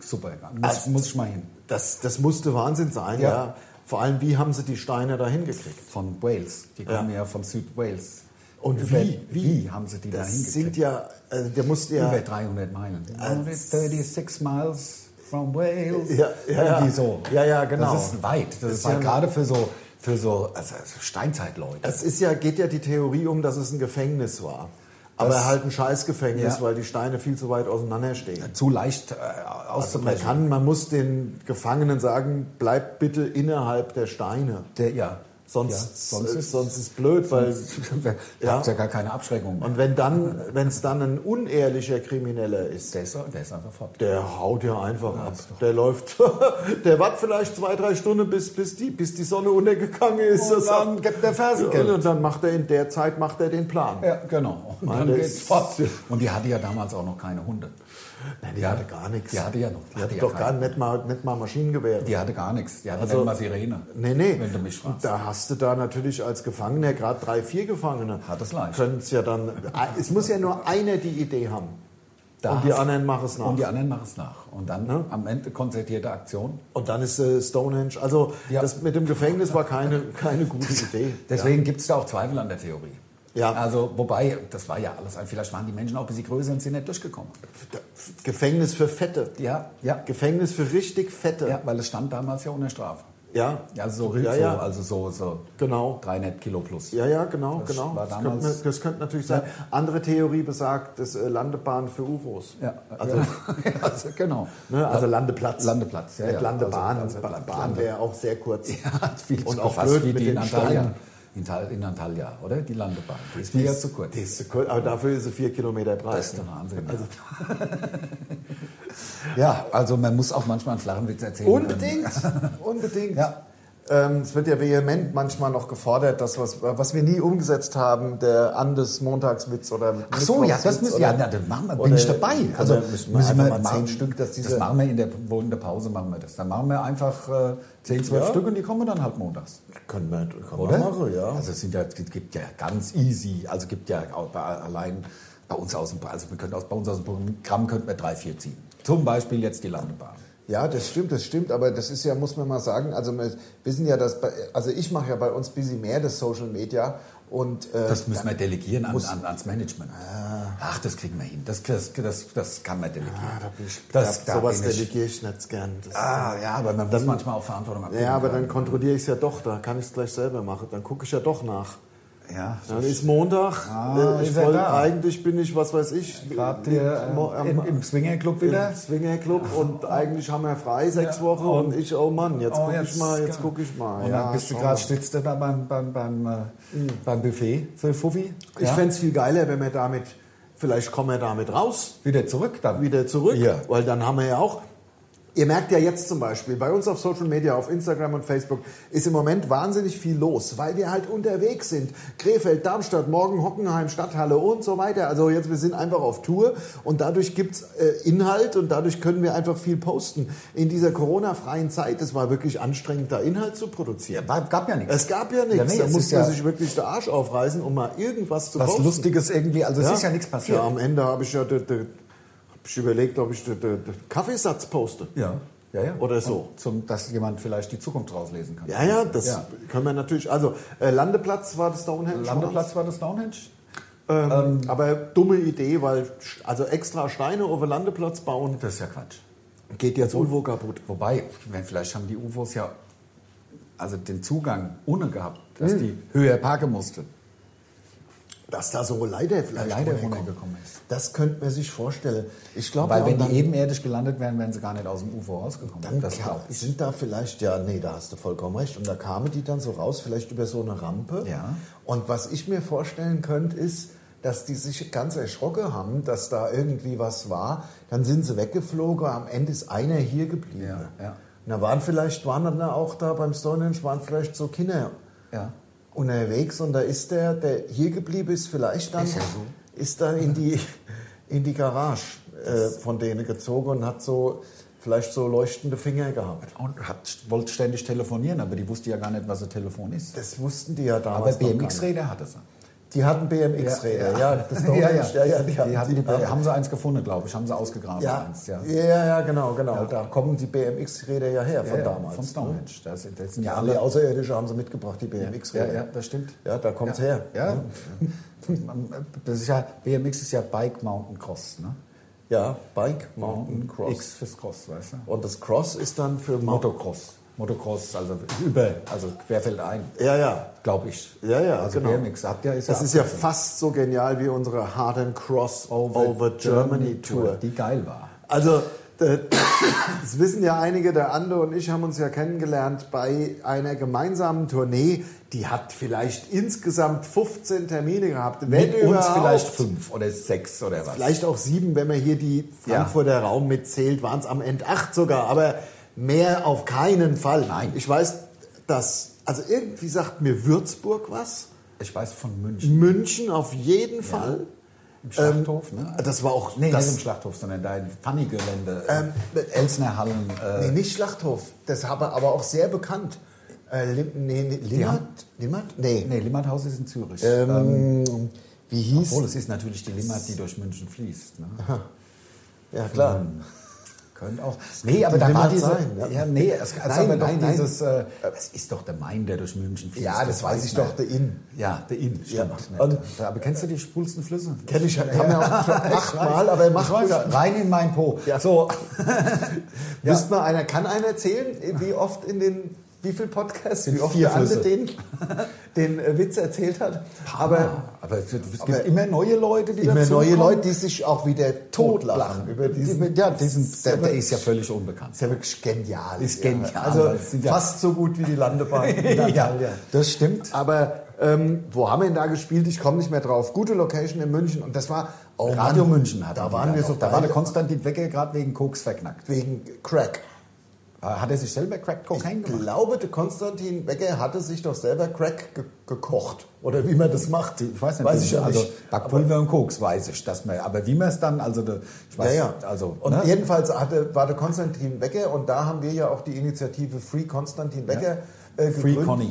super. Muss, Also- muss ich mal hin. Das, das musste Wahnsinn sein, ja. Ja. Vor allem, wie haben sie die Steine da hingekriegt? Von Wales. Die Ja. kommen ja, von Südwales. Und Über- wie? Wie haben sie die da Das hingekriegt? sind ja, also der musste ja. Über 300 Meilen. 36 miles from Wales. Ja, ja, ja. Irgendwie so. Ja, ja, genau. Das ist weit. Das, Das ist halt ja- gerade für so, für so also Steinzeitleute. Es ist ja, geht ja die Theorie um, dass es ein Gefängnis war. Aber Das- halt ein Scheißgefängnis, Ja. weil die Steine viel zu weit auseinander stehen. Zu leicht äh, Also man auszubrechen. kann, man muss den Gefangenen sagen, bleibt bitte innerhalb der Steine. Der, ja. Sonst, ja, sonst ist sonst ist blöd, weil ja. Ja. ja gar keine Abschreckung mehr. und wenn dann, wenn es dann ein unehrlicher Krimineller ist, Der ist, der ist einfach fort. der haut ja einfach ab. Der läuft, der wartet vielleicht zwei, drei Stunden, bis, bis, die, bis die Sonne untergegangen ist. Und dann gibt der Fersengeld. Und dann macht er in der Zeit macht er den Plan. Ja, genau. Und Mann, dann geht's fort. Und die hatte ja damals auch noch keine Hunde. Nein, die Ja, hatte gar nichts. die hatte ja noch- Die hatte hatte ja doch gar nicht mal, nicht mal Maschinengewehre. Die hatte gar nichts. Die hatte Also- nicht mal Sirene. Nee, nee. Wenn du mich fragst. Da hast du da natürlich als Gefangener, gerade drei, vier Gefangene, Hat es leicht. können es ja dann. Es muss ja nur einer die Idee haben. Da und die anderen machen es nach. Und die anderen machen es nach. Und dann Ne? am Ende konzertierte Aktion. Und dann ist äh, Stonehenge. Also Ja. das mit dem Gefängnis war keine, keine gute Idee. Deswegen gibt es da auch Zweifel an der Theorie. Ja. Also, wobei, das war ja alles, vielleicht waren die Menschen auch ein bisschen größer und sind nicht durchgekommen. Ja. Gefängnis für Fette. Ja, ja. Gefängnis für richtig Fette. Ja, weil es stand damals ja unter Strafe. Ja. Ja, also so, Ja, so, ja. also so, so Genau. 300 Kilo plus. Ja, ja, genau, Das genau. Das könnte, das könnte natürlich sein. Andere Theorie besagt, das äh, Landebahn für UFOs. Ja, Also, also, genau. ne, also Landeplatz. Landeplatz, ja, ja. Landebahn. Also, also Bahn Lande- wäre auch sehr kurz. Ja, viel Und auch blöd wie mit die in den. Steinen. In, Tal, in Antalya, oder? Die Landebahn. Die ist mir ja zu kurz. Die ist zu kurz, aber dafür ist sie vier Kilometer breit. Das ist der Wahnsinn. Also, ja, also man muss auch manchmal einen flachen Witz erzählen. Unbedingt, unbedingt. Ja. Ähm, es wird ja vehement manchmal noch gefordert, dass was, was wir nie umgesetzt haben, der Andes-Montagswitz oder Ach so, ja, das müssen ja, na, dann machen wir, bin oder- ich dabei. Also müssen wir einfach mal zehn Stück, dass diese das machen wir in der, wo in der Pause machen wir das. Dann machen wir einfach äh, 10, 12 Ja. Stück und die kommen dann halt montags. können wir, können Oder? wir machen, ja. Also es sind ja, gibt ja ganz easy, also es gibt ja auch bei, allein bei uns aus dem, also wir können aus, bei uns aus dem Programm könnten wir drei, vier ziehen. Zum Beispiel jetzt die Landebahn. Ja, das stimmt, das stimmt, aber das ist ja, muss man mal sagen, also wir wissen ja, dass, bei, also ich mache ja bei uns ein bisschen mehr das Social Media und äh, Das müssen wir delegieren an, an, ans Management. Ach, das kriegen wir hin. Das, das, das, das kann man delegieren. ah, da bin ich, das, da, sowas bin ich- delegiere ich nicht gern. Das, Ah, ja, aber man muss manchmal auch Verantwortung abgeben. ja, aber dann kontrolliere ich es ja doch, da kann ich es gleich selber machen, dann gucke ich ja doch nach. Ja, Dann ist Montag, Ah, äh, ich ist wollte, da? eigentlich bin ich, was weiß ich, gerade äh, im, im Swingerclub wieder. im Swingerclub und eigentlich haben wir frei sechs Ja, Wochen und- und ich, oh Mann, jetzt Oh, gucke ich mal, jetzt gucke ich mal. Und ja, dann bist du gerade, du da beim, beim, beim, äh, beim Buffet für Fuffi. Ich fände es viel geiler, wenn wir damit, vielleicht kommen wir damit raus, wieder zurück dann. wieder zurück, Ja. weil dann haben wir ja auch. Ihr merkt ja jetzt zum Beispiel, bei uns auf Social Media, auf Instagram und Facebook ist im Moment wahnsinnig viel los, weil wir halt unterwegs sind. Krefeld, Darmstadt, morgen Hockenheim, Stadthalle und so weiter. Also jetzt, wir sind einfach auf Tour und dadurch gibt's äh, Inhalt und dadurch können wir einfach viel posten. In dieser Corona-freien Zeit, es war wirklich anstrengend, da Inhalt zu produzieren. War, gab ja nichts. Es gab ja nichts, Ja, nee, da musste man ja- sich wirklich der Arsch aufreißen, um mal irgendwas zu Was posten. Lustiges irgendwie, also es ist ja nichts passiert. Ja, am Ende habe ich ja de, de, hab ich überlegt, ob ich den de, de Kaffeesatz poste. Ja. Ja, ja. Oder so. Zum, dass jemand vielleicht die Zukunft rauslesen kann. Ja, ja, das Ja. können wir natürlich. Also, äh, Landeplatz war das Stonehenge. Landeplatz war das Stonehenge? Ähm, aber dumme Idee, weil also extra Steine auf den Landeplatz bauen, Das ist ja Quatsch. geht jetzt UFO kaputt. Wobei, wenn, vielleicht haben die UFOs ja also den Zugang ohne gehabt, dass Hm. die höher parken mussten. Dass da so vielleicht Leiter runterkommen. runtergekommen ist. Das könnte man sich vorstellen. Ich glaube, Weil ja, wenn die ebenerdisch gelandet wären, wären sie gar nicht aus dem UFO rausgekommen. dann das ich. sind da vielleicht, ja, nee, da hast du vollkommen recht. Und da kamen die dann so raus, vielleicht über so eine Rampe. Ja. Und was ich mir vorstellen könnte, ist, dass die sich ganz erschrocken haben, dass da irgendwie was war. Dann sind sie weggeflogen, am Ende ist einer hier geblieben. Ja, ja. Und da waren vielleicht, waren dann auch da beim Stonehenge, waren vielleicht so Kinder Ja. Unterwegs und da ist der, der hier geblieben ist, vielleicht dann, Ist ist, ja dann in die, in die Garage äh, von denen gezogen und hat so vielleicht so leuchtende Finger gehabt. Und hat, wollte ständig telefonieren, aber die wusste ja gar nicht, was ein Telefon ist. Das wussten die ja aber damals. nicht. BMX-Räder hatte sie. Die hatten BMX-Räder, ja. das ja, Stonehenge, ja. ja, ja, die die hatten hatten die, die. haben sie eins gefunden, glaube ich. Haben sie ausgegraben. Ja, Eins, ja. ja, genau, genau. Da kommen die BMX-Räder ja her von damals. Von Stonehenge. Das, sind- das sind Ja, alle. Außerirdische haben sie mitgebracht, die BMX-Räder. ja, das stimmt. Ja, da kommt's her. Ja. Das ist ja, BMX ist ja Bike Mountain Cross, ne? Ja, Bike, Mountain, Cross. X fürs Cross, weißt du? Und das Cross ist dann für. Motocross. Motocross, also über, also querfeldein, Ja, ja. glaube ich. Ja, ja, also genau. BMX hat ja, ist Das ja ist ja fast so genial wie unsere Hard and Cross Over, Germany Tour. die geil war. Also, äh, das wissen ja einige, der Ande und ich haben uns ja kennengelernt bei einer gemeinsamen Tournee. Die hat vielleicht insgesamt 15 Termine gehabt. Wenn Mit uns vielleicht fünf oder sechs oder was. Vielleicht auch sieben, wenn man hier die Ja. Frankfurter Raum mitzählt, waren es am Ende acht sogar, aber mehr auf keinen Fall. Nein. Ich weiß, dass, also irgendwie sagt mir Würzburg was, Ich weiß von München. München auf jeden Fall. Im Schlachthof, ne? Das war auch, Nee, das, nicht im Schlachthof, sondern da in Funny-Gelände. Ähm, äh, Elsner Hallen. Äh, nee, nicht Schlachthof, das habe aber auch sehr bekannt. Äh, Lim, nee, nee, Limmert? Limmert? Nee. nee, Limmathaus ist in Zürich. Ähm, Ähm, wie hieß? obwohl, es ist natürlich die Limmat, die durch München fließt. Ne? ja, klar. Könnte auch. Nee, aber da war diese. sein, ja. ja. nee, es, Nein, aber doch nein, dieses. Äh, es ist doch der Main, der durch München fließt. Ja, das weiß ich man. doch, der Inn. Ja, der Inn, Ja. stimmt. Und- Und, aber kennst du die schwulsten Flüsse? Kenn ich, haben wir auch schon achtmal, aber er weiß, ja, rein in mein Po. Ja. So. Wüsste mal einer, kann einer erzählen, wie oft in den, wie viel Podcasts, wie oft der andere Flüsse. den, den äh, Witz erzählt hat. Aber aber es, gibt aber immer neue Leute, die immer neue Leute, die sich auch wieder totlachen über diesen. Ja, diesen, der, der ist ja völlig unbekannt. ist ja wirklich genial. Ist genial. Also Das sind ja- fast so gut wie die Landebahn. ja, das stimmt. Aber ähm, wo haben wir denn da gespielt? Ich komme nicht mehr drauf. Gute Location in München und das war oh Radio Mann, München hat Da waren wir so Da war der Konstantin Wecker gerade wegen Koks verknackt. wegen Crack. Äh, Hat er sich selber Crack Cocaine Ich gemacht? glaube, der Konstantin Becker hatte sich doch selber Crack ge gekocht. Oder wie man das macht. Ich weiß nicht, Weiß ich ja also nicht. Backpulver und Koks weiß ich, dass man, aber wie man es dann, also ich weiß, Ja, ja. also und ne? jedenfalls hatte, war der Konstantin Becker und da haben wir ja auch die Initiative Free Konstantin Becker äh, Free. Conny.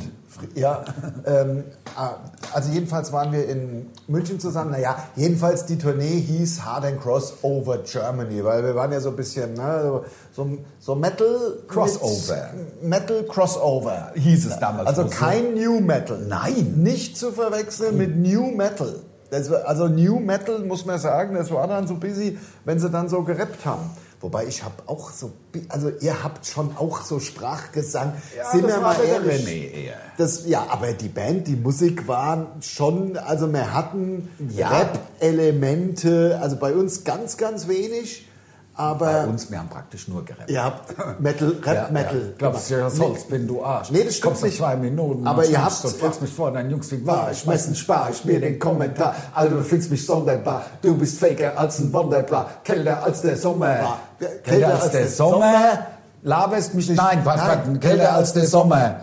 Ja, ähm, ah, also jedenfalls waren wir in München zusammen. Naja, jedenfalls die Tournee hieß Hard and Cross Over Germany, weil wir waren ja so ein bisschen ne, so, so, Metal Crossover. Metal Crossover Hieß es damals Also kein New Metal. Nein. Nicht zu verwechseln mit New Metal. Das also New Metal, muss man sagen, das war dann so busy, wenn sie dann so gerappt haben. Wobei ich habe auch so, also ihr habt schon auch so Sprachgesang. Ja, Sind wir mal ehrlich. René eher. Das, ja, aber die Band, die Musik waren schon, also wir hatten Ja. Rap-Elemente, also bei uns ganz, ganz wenig, aber bei uns, wir haben praktisch nur gerappt. ihr habt Metal, Rap-Metal. Ja, Glaubst du, ja, Nee. sonst bin du Arsch. Nee, das stimmt nicht. zwei Minuten, Aber ihr habt- du, fragst mich vor, dein Jungs wie war, ich messen spar ich mir den Kommentar. Also du findest mich sonderbar, du bist faker als ein Wunderbar, kälter als der Sommer. Kälter als der Sommer? Laberst mich, nein, was, Nein. was, kälter als der Sommer.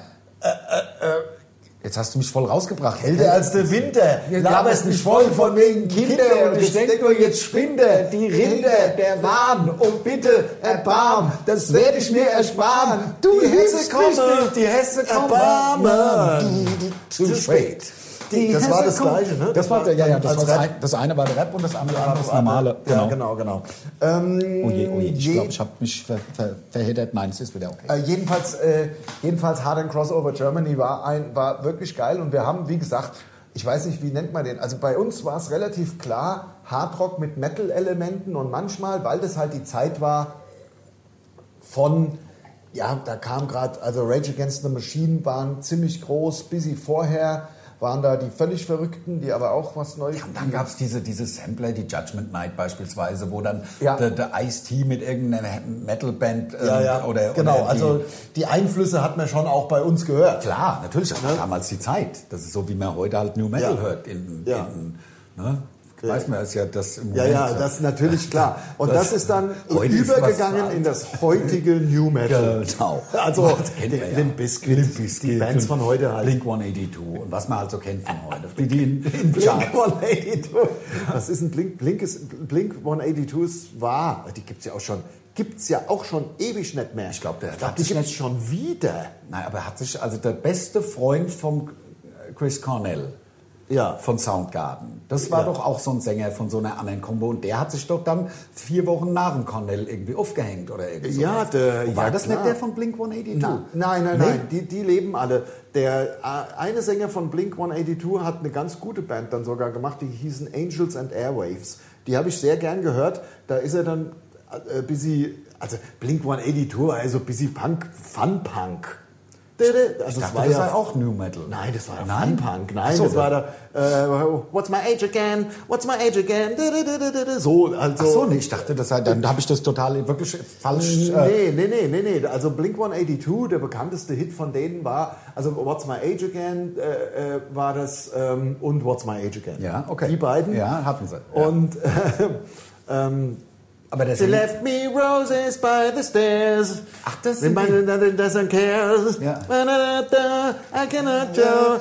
Jetzt hast du mich voll rausgebracht. Kälter als der Winter. Jetzt laberst mich voll von wegen Kinder und ich denke nur, jetzt spinde die Rinder, der Wahn, und bitte erbarm, das werde ich mir ersparen. Du Die Hesse komme, die Hesse komme. Erbarme. Zu spät. Die, das war das Gleiche, ne? Das war, ja, ja, das, war das, Rap. ein, das eine war der Rap und das andere war das normale. Ja, genau, genau. Ähm, Oh je, oh je, ich je- glaube, ich habe mich ver, ver, verheddert. Nein, es ist wieder okay. Äh, jedenfalls, äh, jedenfalls Hard and Crossover Germany war, ein, war wirklich geil und wir haben, wie gesagt, ich weiß nicht, wie nennt man den, also bei uns war es relativ klar, Hardrock mit Metal-Elementen und manchmal, weil das halt die Zeit war von, ja, da kam gerade, also Rage Against the Machine waren ziemlich groß, busy vorher waren da die völlig Verrückten, die aber auch was Neues... Und dann gab es diese, diese Sampler, die Judgment Night beispielsweise, wo dann Ja. der, der Ice-T mit irgendeiner Metalband ähm, ja, ja, oder, genau. oder die, also die Einflüsse hat man schon auch bei uns gehört. Klar, natürlich, das war damals die Zeit. Das ist so, wie man heute halt New Metal Ja. hört. In, Ja. in, ne? Weiß man, ist ja das im Ja, Moment. ja, das ist natürlich klar. Und das, Das- ist dann übergegangen in das heutige New Metal. Genau. Also Das kennt man ja. Limp Bizkit, Limp Bizkit die Bands von heute halt. Blink 182 und was man halt so kennt von heute. Die, die in, in Blink Charts. 182. Was ist ein Blink? Blink, ist, Blink 182 ist wahr. Die gibt es ja auch schon. Gibt es ja auch schon ewig nicht mehr. Ich glaub, der ich glaub, hat die sich gibt es nicht- schon wieder. Nein, aber er hat sich, also der beste Freund vom Chris Cornell Ja. von Soundgarden, das war Ja. doch auch so ein Sänger von so einer anderen Combo und der hat sich doch dann vier Wochen nach dem Cornell irgendwie aufgehängt oder irgendwie so. Ja, der- Und war ja, das klar. nicht der von Blink 182? Na, nein, nein, Nee? nein, die, die leben alle. Der äh, eine Sänger von Blink 182 hat eine ganz gute Band dann sogar gemacht, die hießen Angels and Airwaves. Die habe ich sehr gern gehört. Da ist er dann äh, ein bisschen, also Blink 182 war also bisschen Punk, Fun-Punk. Also das war auch New Metal. Nein, das war ja Nein? Fun-Punk. Nein, so, das war da, äh, What's my age again? What's my age again? So, also. Ach so, nee, ich dachte, das sei, dann habe ich das total wirklich falsch. Äh, Nee, nee, nee, nee, nee. Also Blink 182, der bekannteste Hit von denen war, also What's My Age Again äh, äh, war das ähm, und What's My Age Again. ja, okay. Die beiden. Ja, hatten sie. Ja. Und äh, ähm, aber das They Lied left me roses by the stairs. Ach, das sind die. Nothing doesn't care. Ja. I cannot show.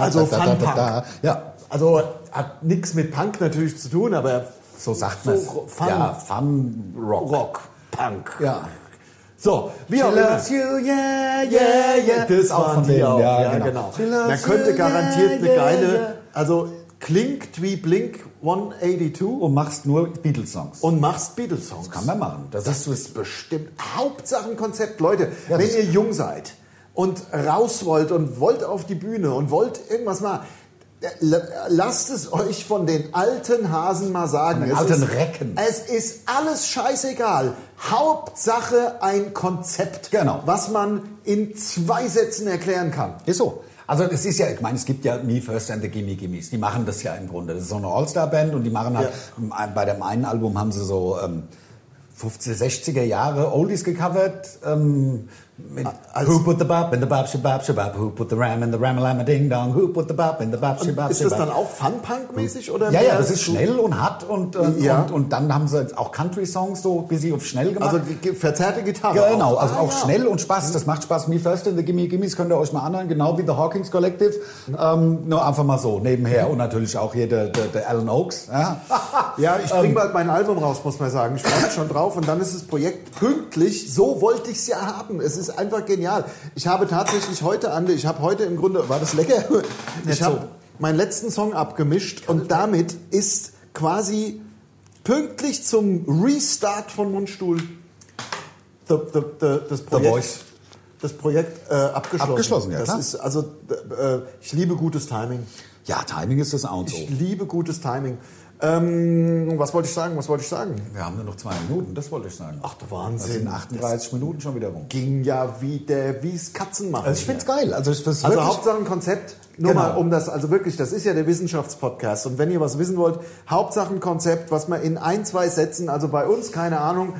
Also Fun-Punk. Ja, also hat nichts mit Punk natürlich zu tun, aber so sagt man so Fun, ja, Fun Rock. Rock, Punk. Ja. So, wie auch immer. She loves you, yeah, yeah, yeah. Das, auch von denen, ja, genau. genau. Man könnte garantiert eine geile, also klingt wie Blink 182 Und machst nur Beatles-Songs. und machst Beatles-Songs. Kann man machen. Das, Das ist bestimmt Hauptsachenkonzept. Leute, Ja, wenn das- ihr jung seid und raus wollt und wollt auf die Bühne und wollt irgendwas machen, lasst es euch von den alten Hasen mal sagen. Von den Es alten ist, Recken. Es ist alles scheißegal. Hauptsache ein Konzept, Genau. was man in zwei Sätzen erklären kann. Ist so. Also es ist ja, ich meine, es gibt ja Me First and the Gimme Gimmes. Die machen das ja im Grunde. Das ist so eine All-Star-Band und die machen halt, bei dem einen Album haben sie so ähm, 50er, 60er Jahre Oldies gecovert. Ähm, mit als- Who put the bop in the bop shabab shabab, who put the ram in the ramalama ding dong, who put the bop in the bop shabab Ist das dann auch Fun-Punk-mäßig? oder Ja, ja, das ist schnell und hart und, ähm, Ja. und, und dann haben sie auch Country-Songs so bisschen auf schnell gemacht. Also verzerrte Gitarre. Genau, auch. also Ah, auch ja. schnell und Spaß. Das macht Spaß. Me First in the Gimme Gimmes könnt ihr euch mal anhören, genau wie The Hawkins Collective. Ähm, nur einfach mal so nebenher. Und natürlich auch hier der, der, der Alan Oaks. Ja. Ja, ich Ähm. bringe bald mein Album raus, muss man sagen. Ich mich schon drauf. Und dann ist das Projekt pünktlich. So wollte ich es ja haben. Es ist einfach genial. Ich habe tatsächlich heute, Ande, ich habe heute im Grunde, war das lecker? Ich habe meinen letzten Song abgemischt und damit ist quasi pünktlich zum Restart von Mundstuhl the, the, the, das Projekt, Voice. Das Projekt äh, abgeschlossen. Abgeschlossen, ja, das klar. ist also, äh, ich liebe gutes Timing. ja, Timing ist das auch so. Ich liebe gutes Timing. Ähm, was wollte ich sagen? Was wollte ich sagen? Wir haben nur noch zwei Minuten, das wollte ich sagen. Ach du Das Wahnsinn. sind 38 Minuten schon wieder rum. ging ja wie der wie es Katzen machen. Also ich finde es geil. Also, ich, das also Hauptsache ein Konzept. Nur Genau. mal um das, also wirklich, das ist ja der Wissenschaftspodcast. Und wenn ihr was wissen wollt, Hauptsache ein Konzept, was man in ein, zwei Sätzen, also bei uns, keine Ahnung,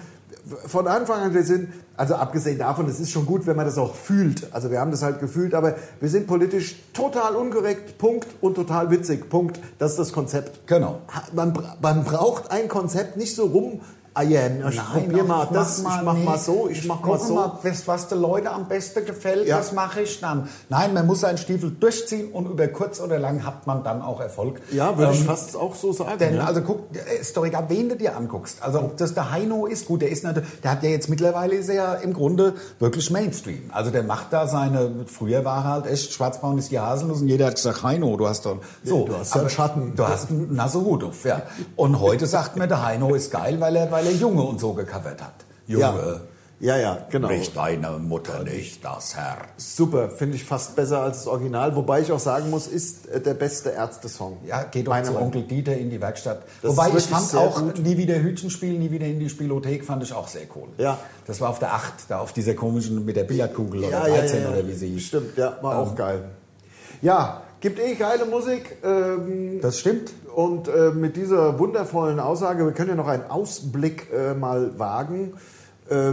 von Anfang an, wir sind, also abgesehen davon, es ist schon gut, wenn man das auch fühlt. Also wir haben das halt gefühlt, aber wir sind politisch total unkorrekt, Punkt, und total witzig, Punkt. Das ist das Konzept. Genau. Man, man braucht ein Konzept, nicht so rum Ah ja, ich probier ach, mal ich das, ich mach mal so, ich mach mal so. Mal, was, was den Leuten am besten gefällt, Ja. das mache ich dann. Nein, man muss seinen Stiefel durchziehen und über kurz oder lang hat man dann auch Erfolg. Ja, würde ich Ähm, fast auch so sagen. Denn, ja. also guck, ist doch egal, wen du dir anguckst. Also ob das der Heino ist, gut, der ist natürlich, der hat ja jetzt mittlerweile ist er ja im Grunde wirklich Mainstream. Also der macht da seine, früher war er halt echt schwarzbraun ist die Haselnuss und jeder hat gesagt, Heino, du hast doch, so. du hast ja einen Schatten. Du hast einen Nassehut auf, ja. Und heute sagt mir, der Heino ist geil, weil er, weil er Junge und so gecovert hat. Junge. ja. ja, ja, genau. Nicht deine Mutter, nicht das Herz. Super, finde ich fast besser als das Original. Wobei ich auch sagen muss, ist äh, der beste Ärzte-Song. Ja, geht doch zu Onkel Dieter in die Werkstatt. Das Wobei ich fand auch gut. nie wieder Hütchenspiel, nie wieder in die Spielothek, fand ich auch sehr cool. Ja. Das war auf der 8, da auf dieser komischen mit der Billardkugel oder Ja, ja, 13 ja, ja. oder wie sie hieß. Stimmt, ja, war Ähm. auch geil. Ja, gibt eh geile Musik. Ähm, Das stimmt. Und äh, mit dieser wundervollen Aussage, wir können ja noch einen Ausblick äh, mal wagen. Äh,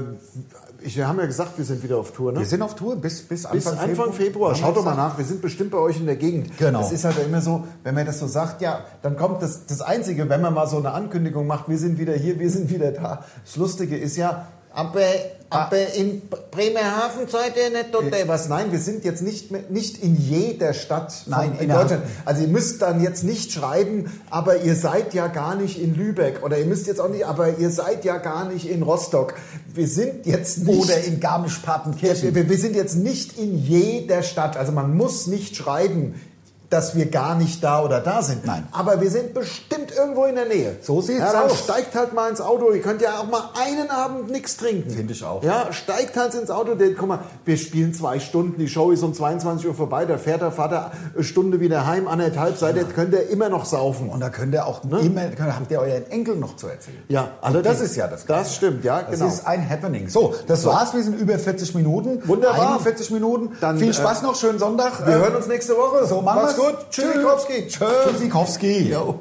ich, wir haben ja gesagt, wir sind wieder auf Tour, ne? Wir sind auf Tour bis, bis Anfang, Bis Anfang Februar. Wir Schaut doch mal nach. Wir sind bestimmt bei euch in der Gegend. Genau. Das ist halt immer so, wenn man das so sagt, ja, dann kommt das, das Einzige, wenn man mal so eine Ankündigung macht, wir sind wieder hier, wir sind wieder da. Das Lustige ist ja, aber, aber in Bremerhaven seid ihr nicht dort. Was? Nein, wir sind jetzt nicht, mehr, nicht in jeder Stadt von, Nein, in in der- Deutschland. Also ihr müsst dann jetzt nicht schreiben, aber ihr seid ja gar nicht in Lübeck. Oder ihr müsst jetzt auch nicht, aber ihr seid ja gar nicht in Rostock. Wir sind jetzt nicht... Oder in Garmisch-Partenkirchen. Wir, wir sind jetzt nicht in jeder Stadt. Also man muss nicht schreiben, dass wir gar nicht da oder da sind. Nein. Aber wir sind bestimmt irgendwo in der Nähe. So sieht's ja, aus. steigt halt mal ins Auto. Ihr könnt ja auch mal einen Abend nichts trinken. Finde ich auch. Ja, steigt halt ins Auto. Der, guck mal, wir spielen zwei Stunden. Die Show ist um 22 Uhr vorbei. Da fährt der Vater eine Stunde wieder heim. Anderthalb seid ihr, könnt ihr immer noch saufen. Und da könnt ihr auch immer, könnt, habt ihr euren Enkel noch zu erzählen. Ja, allerdings. das ist ja das. Das stimmt, ja, Das genau. ist ein Happening. So, das war's. Wir sind über 40 Minuten. Wunderbar. 41 Minuten. Dann, Viel äh, Spaß noch. Schönen Sonntag. Wir Äh, hören uns nächste Woche. So, machen wir's. Gut. Tschüssikowski. Tschüssikowski. Jo.